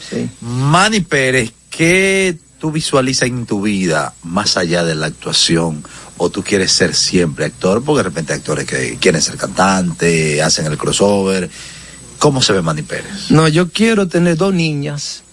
Sí. Manny Pérez, ¿qué tú visualizas en tu vida más allá de la actuación o tú quieres ser siempre actor? Porque de repente hay actores que quieren ser cantante, hacen el crossover. ¿Cómo se ve Manny Pérez? No, yo quiero tener dos niñas,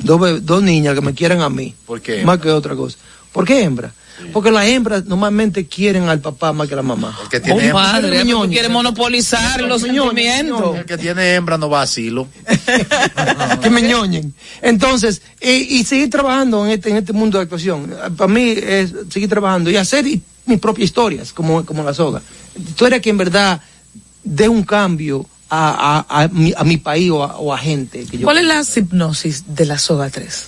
dos, dos niñas que me quieran a mí, ¿Por qué? más que otra cosa. ¿Por qué hembra? Porque las hembras normalmente quieren al papá más que a la mamá. El que tiene, hembra, Compadre, tú Ñoño. quieres monopolizar los sentimientos. el que tiene hembra no va a asilo. que me ñoñen. Entonces, y, y seguir trabajando en este, en este mundo de actuación. Para mí es seguir trabajando y hacer y- mis propias historias, como, como la soga. Tú eres que en verdad dé un cambio a, a, a, mi, a mi país o a, o a gente. Que yo ¿Cuál es la hipnosis de la soga 3?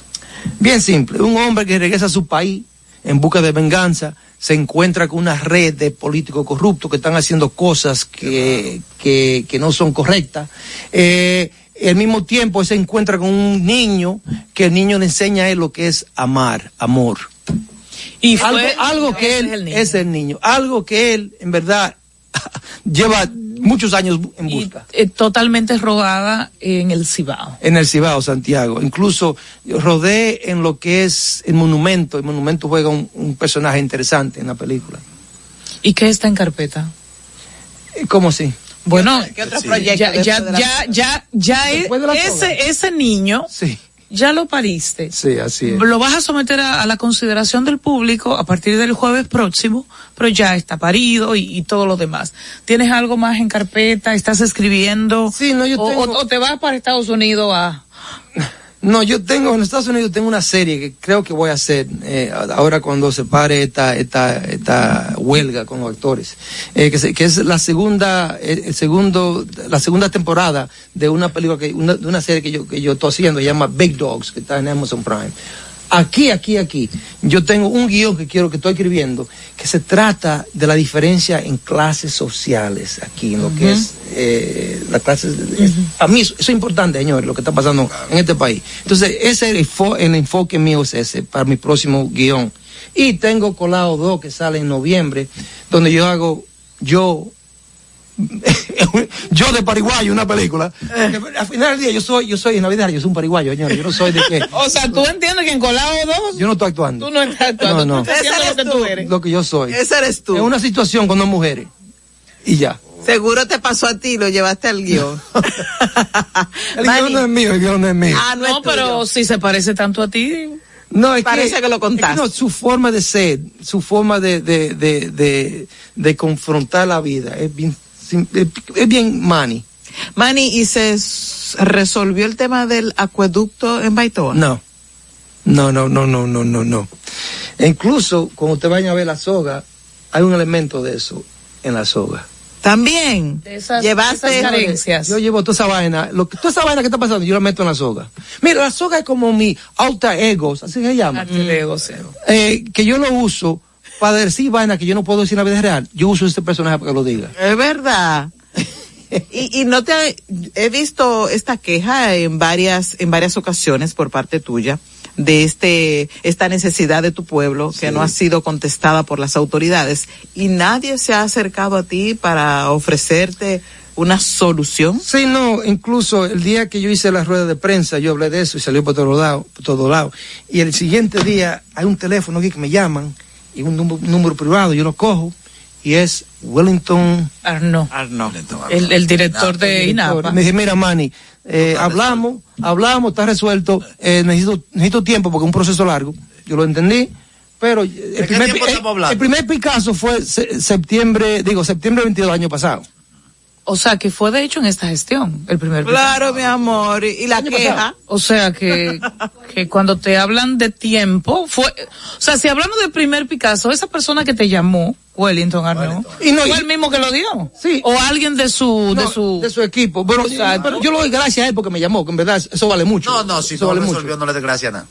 Bien simple, un hombre que regresa a su país en busca de venganza, se encuentra con una red de políticos corruptos que están haciendo cosas que, que, que no son correctas. Eh, al mismo tiempo se encuentra con un niño que el niño le enseña a él lo que es amar, amor. Y Algo, fue- algo que él es el niño. es el niño, algo que él en verdad lleva muchos años en Y, busca. eh, totalmente rodada en el Cibao. en el Cibao, Santiago. Incluso rodé en lo que es el monumento. El monumento juega un, un personaje interesante en la película. ¿Y qué está en carpeta? Eh, ¿Cómo así? Bueno, ¿Qué otro Sí. proyecto? ya, ya, de la- ya, ya, ya e- ese, ese niño Sí, ya lo pariste. sí, así es. Lo vas a someter a, a la consideración del público a partir del jueves próximo, pero ya está parido y, y todo lo demás. ¿Tienes algo más en carpeta? ¿Estás escribiendo? Sí, no, yo o, tengo- o- o te vas para Estados Unidos a... No, yo tengo, en Estados Unidos tengo una serie que creo que voy a hacer eh, ahora cuando se pare esta, esta, esta huelga con los actores, eh, que, se- es la segunda, el segundo, la segunda temporada de una película que, una, de una serie que yo, que yo estoy haciendo, se llama Big Dogs, que está en Amazon Prime. Aquí, aquí, aquí, yo tengo un guion que quiero que estoy escribiendo, que se trata de la diferencia en clases sociales aquí, en lo que es eh, la clase. A mí eso, eso es importante, señores, lo que está pasando en este país. Entonces, ese es el, fo- el enfoque mío es ese para mi próximo guion. Y tengo colado dos que salen en noviembre, donde yo hago, yo yo de pariguayo una película Porque al final del día yo soy yo soy en Navidad yo soy un pariguayo señores yo no soy de que O sea, tú entiendes que en Colado 2 yo no estoy actuando tú no estás actuando, No, no. tú estás haciendo lo que tú tú. eres. lo que yo soy Ese eres tú. en una situación con dos mujeres y ya Seguro te pasó a ti, lo llevaste al guion. el Manny. guion no es mío el guion no es mío Ah, no, es No, pero si se parece tanto a ti, no es Parece que lo contaste. es no, su forma de ser su forma de de, de, de, de confrontar la vida es bien eh, es bien Manny. Manny, ¿y se resolvió el tema del acueducto en Baitoa? No. No, no, no, no, no, no, no. E incluso cuando usted vaya a ver la soga, hay un elemento de eso en la soga. También. De esas, carencias. Yo llevo toda esa vaina. Lo que, toda esa vaina que está pasando, yo la meto en la soga. Mira, la soga es como mi alter egos, así se llama. Alter ego, eh, que yo lo uso para decir vaina que yo no puedo decir en la vida real. Yo uso este personaje para que lo diga. Es verdad. y, y no te he visto esta queja en varias en varias ocasiones por parte tuya de este esta necesidad de tu pueblo que no ha sido contestada por las autoridades y nadie se ha acercado a ti para ofrecerte una solución. Sí, no, incluso el día que yo hice la rueda de prensa, yo hablé de eso y salió por todos lados, por todos lados. Y el siguiente día hay un teléfono aquí que me llaman y un número, número privado, yo lo cojo y es Wellington Arno, Arno. el, el director de INAPA. Me dije, mira, Manny, eh, hablamos, hablamos, está resuelto, eh, necesito, necesito tiempo porque es un proceso largo, yo lo entendí, pero eh, el primer, estamos el- primer Picasso fue se- septiembre, digo, septiembre 22 del año pasado. O sea, que fue de hecho en esta gestión el primer Claro, mi amor. Y, la queja. O sea que, que cuando te hablan de tiempo, fue, o sea, si hablamos del primer Picasso, esa persona que te llamó, Wellington Arnaud, Y no, fue y- el mismo que lo dio. Sí. O alguien de su, de su, de su equipo. Exacto. pero yo lo doy gracias a él porque me llamó, que en verdad eso vale mucho. No, no, si eso no vale resolvió, no le desgracia nada.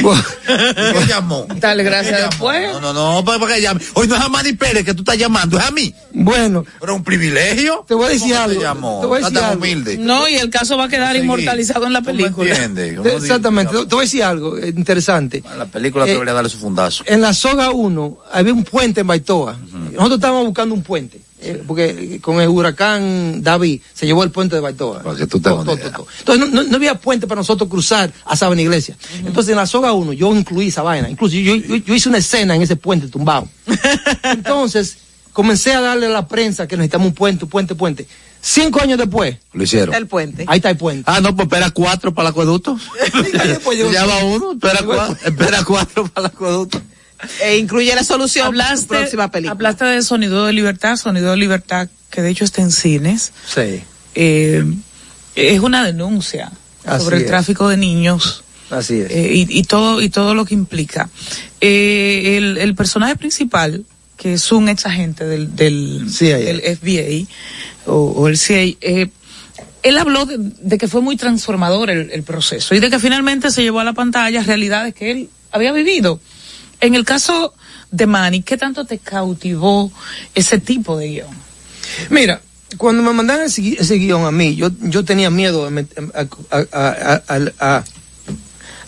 Bueno, ¿Quién llamó? Dale gracias. No, no, no, llame. Hoy no es a Manny Pérez que tú estás llamando, es a mí. bueno, Pero es un privilegio. Te voy a decir ¿Cómo algo, Te llamó? te voy a decir algo. humilde. No, y el caso va a quedar inmortalizado en la ¿Tú me película. entiendes? Dice, exactamente. Te, te voy a decir algo eh, interesante. La película Eh, debería darle su fundazo. En la soga 1 había un puente en Baitoa. Nosotros estábamos buscando un puente. Eh, porque con el huracán David se llevó el puente de Baitoa. Para que tú te Todo, todo, todo. Entonces no, no- no había puente para nosotros cruzar a Sabana Iglesia. Entonces en la soga 1 yo incluí esa vaina. Incluso yo, yo- yo hice una escena en ese puente tumbado. Entonces comencé a darle a la prensa que necesitamos un puente, un puente, puente. Cinco años después, Lo hicieron. El puente. ahí está el puente. Ah, no, pues espera cuatro para el acueducto. ya va uno, espera cuatro, espera cuatro para el acueducto. E incluye la solución Hablaste, próxima película. hablaste de Sonido de Libertad, Sonido de Libertad, que de hecho está en cines. Sí, Eh, es una denuncia Así sobre el tráfico de niños así es. eh, y, y todo y todo lo que implica. Eh, el, el personaje principal, que es un ex agente del, del FBI o, o el CIA, eh, él habló de, de que fue muy transformador el, el proceso y de que finalmente se llevó a la pantalla realidades que él había vivido. En el caso de Manny, ¿qué tanto te cautivó ese tipo de guion? Mira, cuando me mandaron ese, ese guion a mí, yo, yo tenía miedo a, a-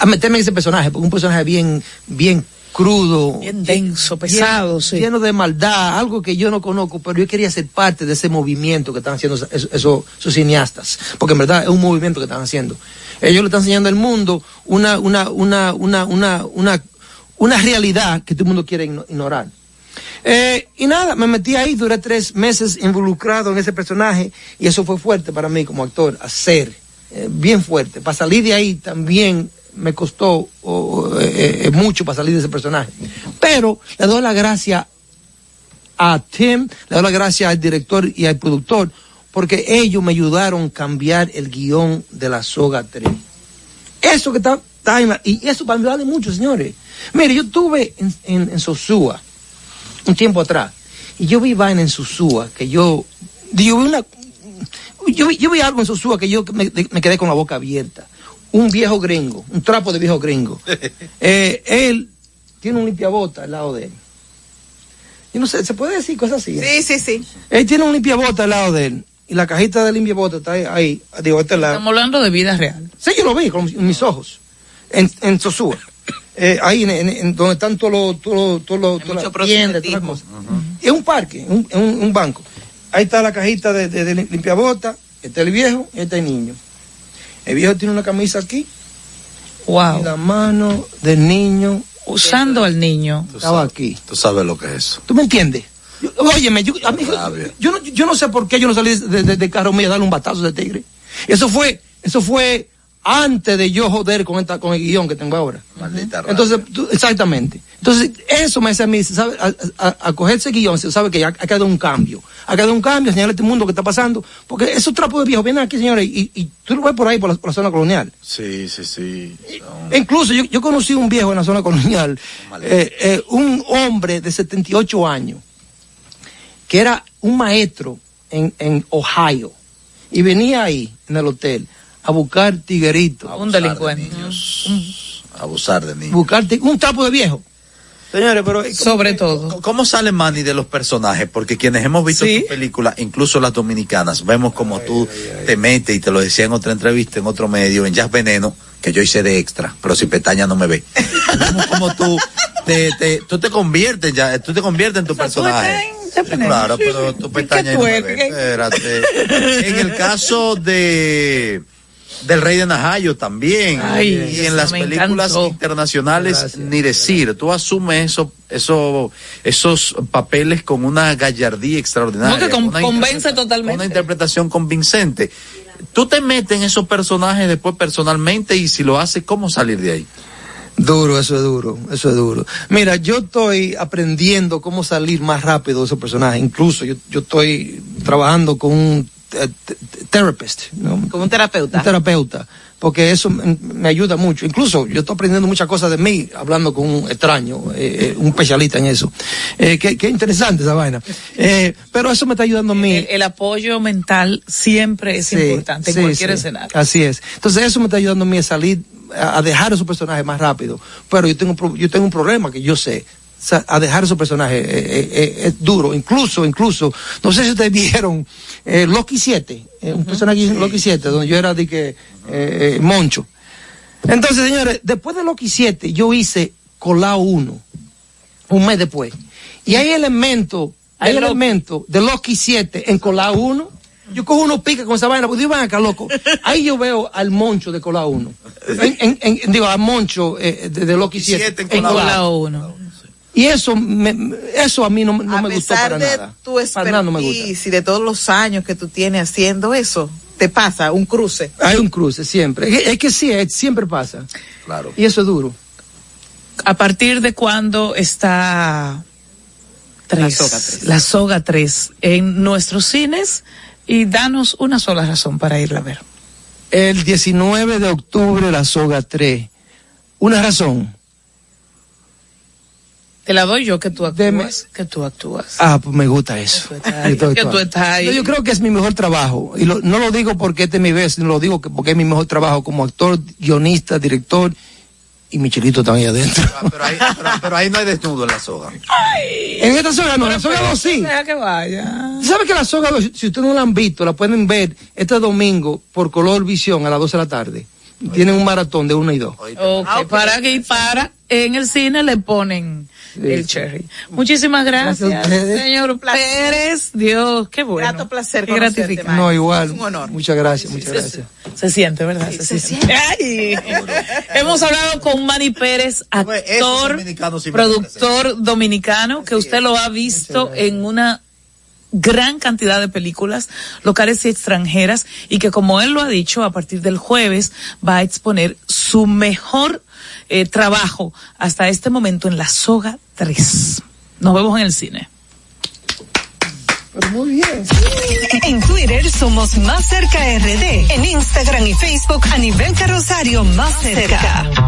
a- meterme en ese personaje, porque un personaje bien, bien crudo. Bien denso, pesado, sí. Lleno de maldad, algo que yo no conozco, pero yo quería ser parte de ese movimiento que están haciendo esos, esos- esos cineastas, porque en verdad es un movimiento que están haciendo. Ellos le están enseñando al mundo una, una, una, una, una, una, una realidad que todo el mundo quiere igno- ignorar. Eh, y nada, me metí ahí, duré tres meses involucrado en ese personaje y eso fue fuerte para mí como actor, hacer, eh, bien fuerte. Para salir de ahí también me costó eh, mucho para salir de ese personaje. Pero le doy la gracia a Tim, le doy la gracia al director y al productor, porque ellos me ayudaron a cambiar el guion de la soga 3. Eso que está, está y eso para mí vale mucho, señores. Mire, yo estuve en, en, en Sosúa un tiempo atrás y yo vi vaina en Sosúa que yo, yo vi una, yo vi, yo vi algo en Sosúa que yo me, me quedé con la boca abierta. Un viejo gringo, un trapo de viejo gringo. Eh, él tiene un limpiabota al lado de él. Yo no sé, ¿se puede decir cosas así? Sí, sí, sí. Él tiene un limpiabota al lado de él. Y la cajita de limpiabota está ahí, ahí digo, este lado. Estamos hablando de vida real. Sí, yo lo vi con mis ojos. En, en Sosúa. Eh, ahí en, en- en donde están todos los, todas las mucho tiendas, todas las cosas. Es un parque, un, un, un banco. Ahí está la cajita de, de, de limpiabota, está el viejo y está el niño. El viejo tiene una camisa aquí y Wow. la mano del niño Usando al niño. estaba aquí. Tú sabes lo que es eso. ¿Tú me entiendes? Yo- óyeme, yo, a mí- yo, no, yo no sé por qué yo no salí de, de, de carro mío a darle un batazo de tigre. Eso fue, eso fue antes de yo joder con, esta, con el guion que tengo ahora. Maldita. Entonces, tú- exactamente. Entonces, eso me hace a mí, ¿sabe? A, a, a coger ese guion, se sabe que ha, ha quedado un cambio. Ha quedado un cambio, señalar este mundo que está pasando. Porque esos trapos de viejo vienen aquí, señores, y, y tú lo ves por ahí, por la, por la zona colonial. Sí, sí, sí. Son- E incluso yo, yo conocí un viejo en la zona colonial, eh, eh, un hombre de 78 años, que era un maestro en, en Ohio, y venía ahí, en el hotel, a buscar tigueritos, Un abusar de delincuente. niños. Abusar de niños. buscar ti- un trapo de viejo. Señores, pero... eh, Sobre todo. ¿Cómo sale Manny de los personajes? Porque quienes hemos visto Sí. tu película, incluso las dominicanas, vemos como tú te metes, y te lo decía en otra entrevista, en otro medio, en Jazz Veneno, que yo hice de extra, pero si pestaña no me ve. Vemos como tú te, te, tú te conviertes ya, tú te conviertes en tu personaje. claro, pero tu ¿Qué pestaña tú no me ve. Espérate. En el caso de del Rey de Najayo también. Ay, y en las películas encantó. internacionales Gracias. ni decir. Tú asumes eso, eso, esos papeles con una gallardía extraordinaria. No, que con- convence totalmente. Una interpretación convincente. Tú te metes en esos personajes después personalmente y si lo haces, ¿cómo salir de ahí? Duro, eso es duro, eso es duro. Mira, yo estoy aprendiendo cómo salir más rápido de esos personajes. Incluso yo, yo estoy trabajando con un therapist, ¿no? Como un terapeuta. un terapeuta, porque eso me, ayuda mucho. Incluso yo estoy aprendiendo muchas cosas de mí, hablando con un extraño, eh, eh, un especialista en eso. Eh, qué, qué interesante esa vaina. Eh, pero eso me está ayudando a mí. El, el apoyo mental siempre es Sí, importante sí, en cualquier sí. escenario. Así es. Entonces eso me está ayudando a mí a salir, a, a dejar esos personajes más rápido. Pero yo tengo, yo tengo un problema que yo sé. A dejar esos personajes eh, eh, eh, es duro. Incluso, incluso, no sé si ustedes vieron eh, Loki 7, eh, un personaje en Loki 7, donde yo era de que, eh, eh, Moncho. Entonces, señores, después de Loki 7, yo hice Colao 1, un mes después. Y hay elementos hay elementos de Loki 7 en Cola 1. Yo cojo uno pica con esa vaina, pues digo, van acá, loco. Ahí yo veo al Moncho de Cola 1. En, en, en, digo, al Moncho eh, de, de, Loki 7 en Cola 1. Y eso, me, eso a mí no, no me gustó para de nada. Tu para nada no me gusta. Y de todos los años que tú tienes haciendo eso, te pasa un cruce. Hay un cruce siempre. Es que, es que sí, es, siempre pasa. Claro. Y eso es duro. ¿A partir de cuándo está la soga 3. La soga 3 en nuestros cines y danos una sola razón para irla a ver. El 19 de octubre la soga 3. Una razón. Te la doy yo que tú actúas. Deme. Que tú actúas. Ah, pues me gusta eso. Que tú, que tú estás ahí. No, yo creo que es mi mejor trabajo. Y lo, no lo digo porque este es mi vez, sino lo digo que porque es mi mejor trabajo como actor, guionista, director y Michelito también adentro. Pero, pero, ahí, pero, pero, ahí, no hay desnudo en la soga. Ay, en esta soga no, en la soga 2 sí. Deja que vaya. ¿Sabe que la soga 2, si ustedes no la han visto, la pueden ver este domingo por Color Visión a las 12 de la tarde? Tienen un maratón de una y dos. Okay, okay, para que para en el cine le ponen sí, el cherry. Muchísimas gracias, gracias señor Pérez. Dios, qué bueno. Grato placer qué gratificante. No, igual. Un honor. Muchas gracias, muchas gracias. Se, se siente, ¿verdad? Sí, se, se, siente. Ay. Hemos hablado con Manny Pérez, actor, productor dominicano, que usted lo ha visto en una gran cantidad de películas locales y extranjeras y que como él lo ha dicho a partir del jueves va a exponer su mejor eh, trabajo hasta este momento en la soga 3. Nos vemos en el cine. Pero muy bien. En Twitter somos Más Cerca RD. En Instagram y Facebook a nivel carrosario Más Cerca.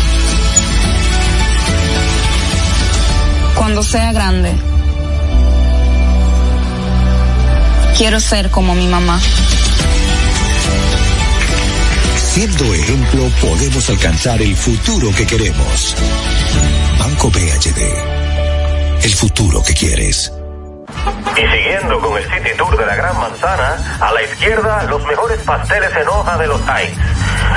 Cuando sea grande, quiero ser como mi mamá. Siendo ejemplo, podemos alcanzar el futuro que queremos. Banco BHD. El futuro que quieres. Y siguiendo con el City Tour de la Gran Manzana, a la izquierda los mejores pasteles en hoja de los Heights.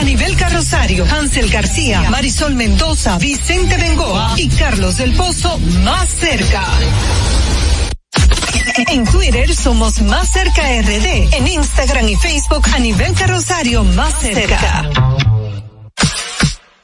a nivel carrosario, Hansel García, Marisol Mendoza, Vicente Bengoa y Carlos del Pozo más cerca. En Twitter somos Más Cerca RD, en Instagram y Facebook a carrosario Más Cerca.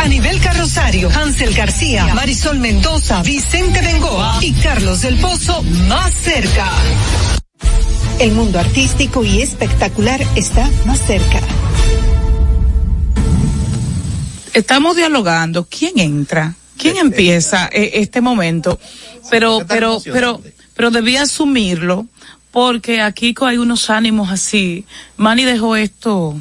A nivel carrosario, Hansel García, Marisol Mendoza, Vicente Bengoa y Carlos del Pozo más cerca. El mundo artístico y espectacular está más cerca. Estamos dialogando. ¿Quién entra? ¿Quién empieza eh, este momento? Pero, pero, pero, pero debía asumirlo porque aquí hay unos ánimos así. Manny dejó esto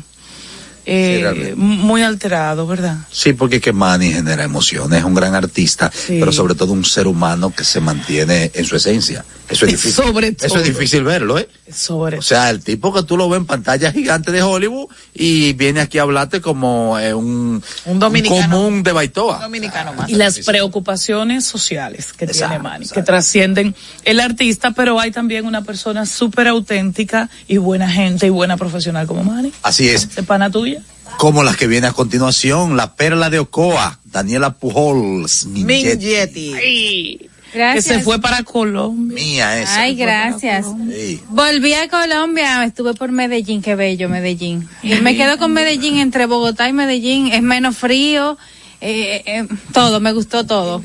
eh, muy alterado, ¿verdad? Sí, porque es que Manny genera emociones, es un gran artista, pero sobre todo un ser humano que se mantiene en su esencia. Eso es difícil. Sobre Eso todo. es difícil verlo, ¿eh? Sobre O sea, el tipo que tú lo ves en pantalla gigante de Hollywood y viene aquí a hablarte como eh, un, Un dominicano. común de Baitoa. Dominicano más. y las preocupaciones sociales que tiene Manny, que trascienden el artista, pero hay también una persona súper auténtica y buena gente y buena profesional como Manny. Así es. ¿De pana tuya? Como las que viene a continuación, la perla de Ocoa, Daniela Pujols, Mingetti. Ay, Gracias. Que se fue para Colombia. Mía esa. Ay, gracias. Sí. Volví a Colombia, estuve por Medellín, qué bello Medellín. Y me quedo con Medellín entre Bogotá y Medellín, es menos frío, eh, eh, todo, me gustó todo.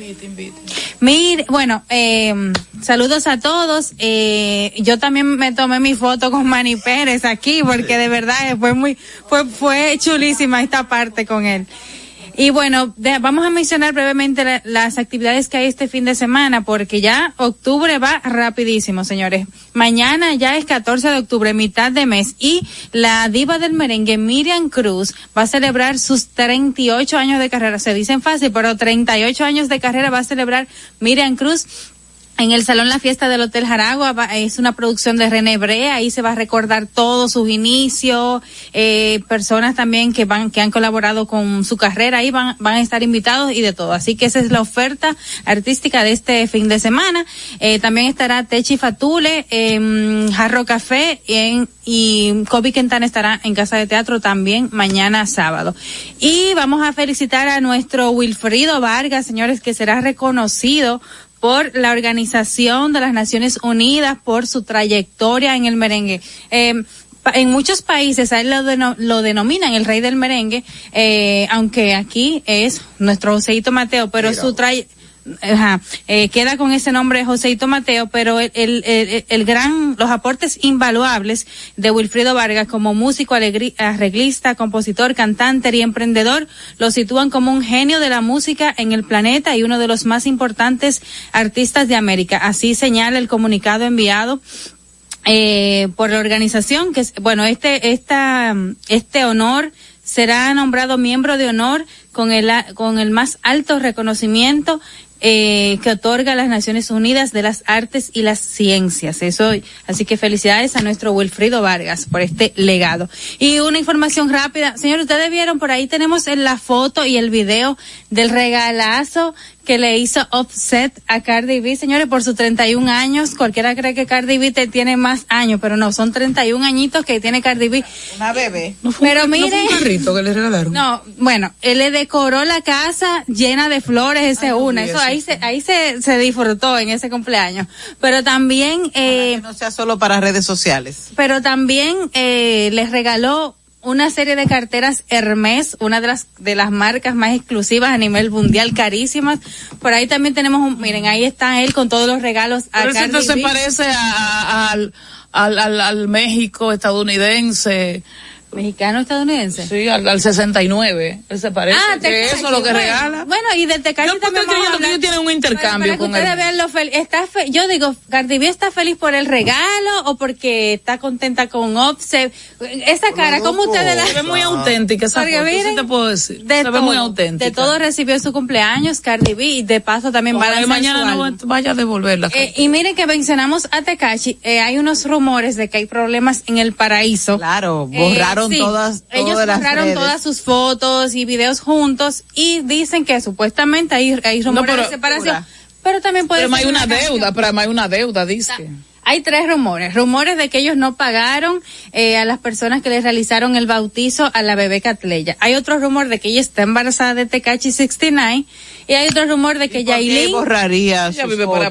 Mire, bueno, eh, saludos a todos. Eh, yo también me tomé mi foto con Manny Pérez aquí porque de verdad eh, fue muy, fue, fue chulísima esta parte con él. Y bueno, vamos a mencionar brevemente la- las actividades que hay este fin de semana, porque ya octubre va rapidísimo, señores. Mañana ya es 14 de octubre, mitad de mes, y la diva del merengue, Miriam Cruz, va a celebrar sus 38 años de carrera. Se dicen fácil, pero 38 años de carrera va a celebrar Miriam Cruz en el Salón La Fiesta del Hotel Jaragua es una producción de René Brea, ahí se va a recordar todos sus inicios, eh, personas también que van, que han colaborado con su carrera, ahí van, van a estar invitados y de todo. Así que esa es la oferta artística de este fin de semana. Eh, también estará Techi Fatule, en Jarro Café en, y Kobe Quintana estará en Casa de Teatro también mañana sábado. Y vamos a felicitar a nuestro Wilfrido Vargas, señores, que será reconocido por la Organización de las Naciones Unidas por su trayectoria en el merengue. Eh, pa- en muchos países a él lo, deno- lo denominan el rey del merengue, eh, aunque aquí es nuestro Joseito Mateo, pero su tray Ajá, eh, queda con ese nombre Joseito Mateo, pero el, el, el- gran, los aportes invaluables de Wilfrido Vargas como músico, arreglista, compositor, cantante y emprendedor lo sitúan como un genio de la música en el planeta y uno de los más importantes artistas de América. Así señala el comunicado enviado eh, por la organización que bueno este esta este honor será nombrado miembro de honor con el con el más alto reconocimiento eh, que otorga las Naciones Unidas de las Artes y las Ciencias. Eso, así que felicidades a nuestro Wilfrido Vargas por este legado. Y una información rápida, señor, ustedes vieron por ahí tenemos en la foto y el video del regalazo que le hizo Offset a Cardi B, señores, por sus 31 años. Cualquiera cree que Cardi B te tiene más años, pero no, son 31 añitos que tiene Cardi B. Una bebé. Pero ¿No fue mire, un carrito que le regalaron? no, bueno, él le decoró la casa llena de flores, ese una. Eso ahí se, ahí se, se disfrutó en ese cumpleaños. Pero también, eh, no sea solo para redes sociales. pero también eh, les regaló una serie de carteras Hermes, una de las de las marcas más exclusivas a nivel mundial, carísimas. Por ahí también tenemos un, miren, ahí está él con todos los regalos a Pero Cardi B. parece a- a- al, al, al, al México estadounidense. ¿Mexicano estadounidense? Sí, al, al 69. Él se parece. Ah, que Tecachi, eso es lo que bueno, regala. Bueno, y de Tecachi Yo también estoy vamos a que ellos tienen un intercambio Para, para con que ustedes vean lo fel- está fe- yo digo, Cardi B está feliz por el regalo o porque está contenta con Offset. Esa cara, ¿cómo ustedes la Se ve muy auténtica esa Porque foto, sí miren, te puedo decir. De se todo, ve muy auténtica. De todo recibió en su cumpleaños Cardi B y de paso también va a mañana su no álbum. vaya a devolverla. Eh, y miren que mencionamos a Tekashi, eh, hay unos rumores de que hay problemas en el paraíso. Claro, borraron sí, todas- Ellos las borraron redes. todas sus fotos y videos juntos y dicen que supuestamente hay, hay rumores pero- de separación. Pero también puede Pero ser hay una deuda, pero hay una deuda, dice. Hay tres rumores. Rumores de que ellos no pagaron eh, a las personas que les realizaron el bautizo a la bebé Catleya. Hay otro rumor de que ella está embarazada de Tekachi 69 y hay otro rumor de que ¿Por qué Yailin borraría Ella sus vive para,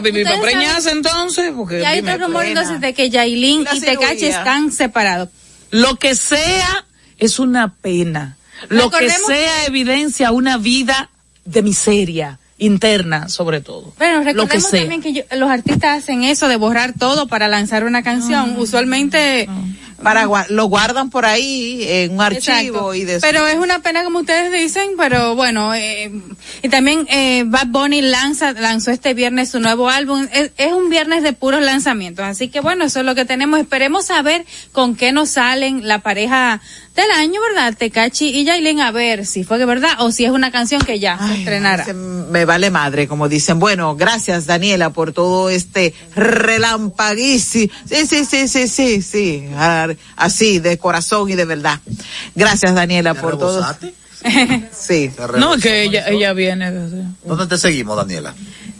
vivir ustedes preñarse entonces, porque y hay otro rumor pena. entonces de que Yailin y Tekachi cirugía. están separados. Lo que sea es una pena. Lo que sea evidencia una vida de miseria interna, sobre todo. Bueno, lo que recordemos también que yo- los artistas hacen eso de borrar todo para lanzar una canción. Usualmente gua- lo guardan por ahí en un archivo Exacto. y de Pero es una pena como ustedes dicen, pero bueno, eh, y también eh, Bad Bunny lanza, lanzó este viernes su nuevo álbum. Es, es un viernes de puros lanzamientos, así que bueno, eso es lo que tenemos. Esperemos saber con qué nos salen la pareja del año, ¿verdad? Tecachi y Yailin, a ver si fue de verdad o si es una canción que ya se estrenará. Me vale madre, como dicen. Bueno, gracias Daniela por todo este relampaguísimo. Sí, sí, sí, sí, sí, sí. Así, de corazón y de verdad. Gracias Daniela por todo. Sí. No, es que ella, ella viene. ¿Dónde te seguimos, Daniela?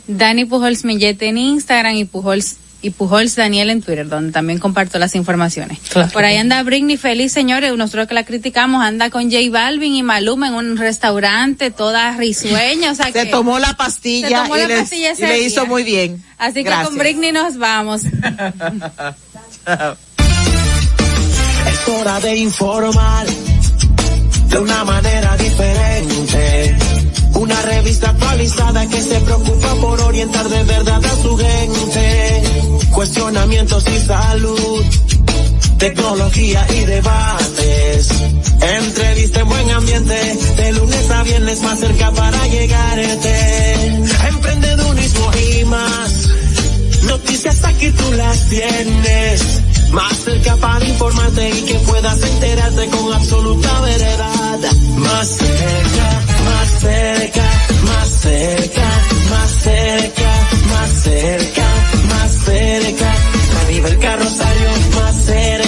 Dani Pujols Millete en Instagram y Pujols y Pujols Daniel en Twitter, donde también comparto las informaciones. Claro. Por ahí anda Britney feliz, señores, nosotros que la criticamos, anda con J Balvin y Maluma en un restaurante, toda risueña, o sea Se que tomó la pastilla, se tomó y, la les- pastilla y le hizo muy bien. Así que con Britney nos vamos. Hora de informar de una manera diferente. Una revista actualizada que se preocupa por orientar de verdad a su gente. Cuestionamientos y salud, tecnología y debates. Entrevista en buen ambiente, de lunes a viernes más cerca para llegarte. Emprendedurismo y más. Noticias aquí tú las tienes. Más cerca para informarte y que puedas enterarte con absoluta veredad. Más cerca, más cerca, más cerca, más cerca, más cerca, más cerca. A nivel carrosario, más cerca,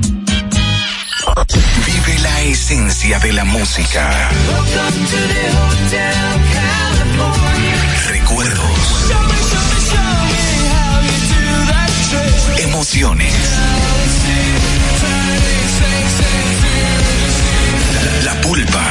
Vive la esencia de la música. Recuerdos. Emociones. La pulpa,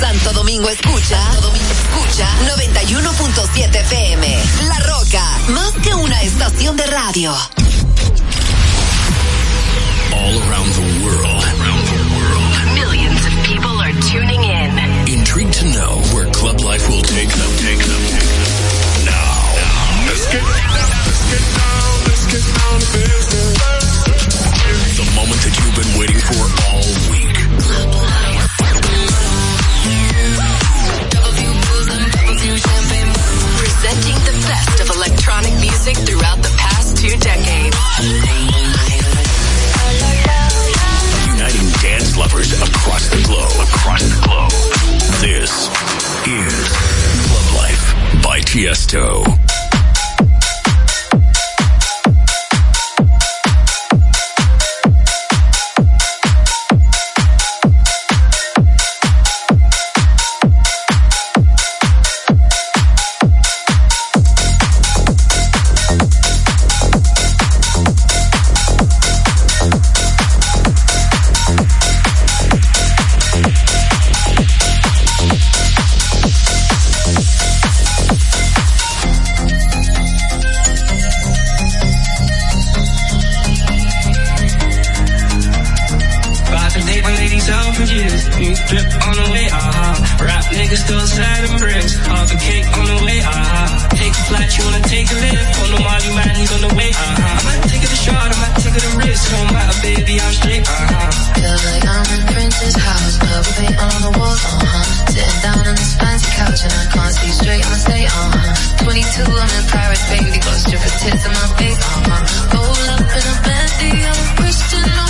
Santo Domingo escucha, Santo Domingo escucha 91.7 FM. La Roca, más que una estación de radio. All around the world. Millions of people are tuning in. Intrigued to know where club life will take them, take them. Now, let's get down, let's get down, let's get down to business. The moment that you've been waiting for music throughout the past two decades. Uniting dance lovers across the globe. Across the globe. This is Club Life by Tiesto. Out years. New drip on the way, uh-huh. Rap niggas still and bricks. Off a cake on the way, uh-huh. Take a flight, you wanna take a lift. On the Molly man, he's on the way, uh-huh. I might take it a shot, I might take it a risk. Don't matter, baby, I'm straight, uh-huh. Feels like I'm in Prince's house, purple paint on the walls, uh-huh. Sitting down on this fancy couch and I can't see straight, I'ma stay, uh-huh. 22, I'm in Paris, baby, got stripper tits in my face, uh-huh. Roll up in a Bentley, I'm a Christian,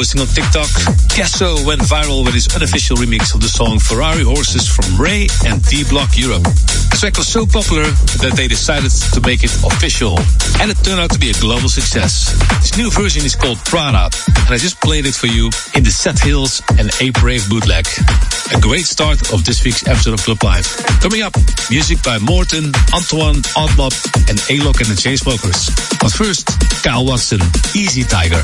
posting on TikTok. Casso went viral with his unofficial remix of the song Ferrari Horses from Ray and D Block Europe. The track was so popular that they decided to make it official, and it turned out to be a global success. This new version is called Prada, and I just played it for you in the Set Hills and A Brave bootleg. A great start of this week's episode of Club Live. Coming up, music by Morton, Antoine, Oddmob, and A-Lock and the Chainsmokers. But first, Kyle Watson, Easy Tiger.